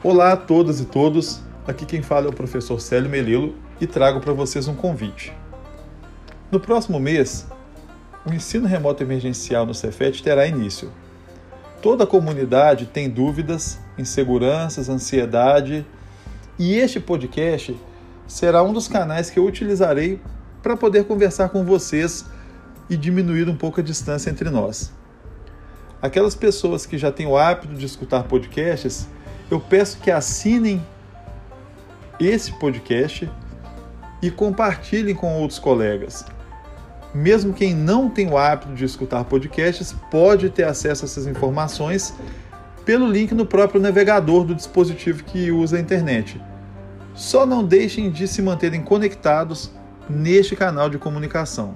Olá a todas e todos, aqui quem fala é o professor Célio Melilo e trago para vocês um convite. No próximo mês, o ensino remoto emergencial no Cefet terá início. Toda a comunidade tem dúvidas, inseguranças, ansiedade e este podcast será um dos canais que eu utilizarei para poder conversar com vocês e diminuir um pouco a distância entre nós. Aquelas pessoas que já têm o hábito de escutar podcasts eu peço que assinem esse podcast e compartilhem com outros colegas. Mesmo quem não tem o hábito de escutar podcasts pode ter acesso a essas informações pelo link no próprio navegador do dispositivo que usa a internet. Só não deixem de se manterem conectados neste canal de comunicação.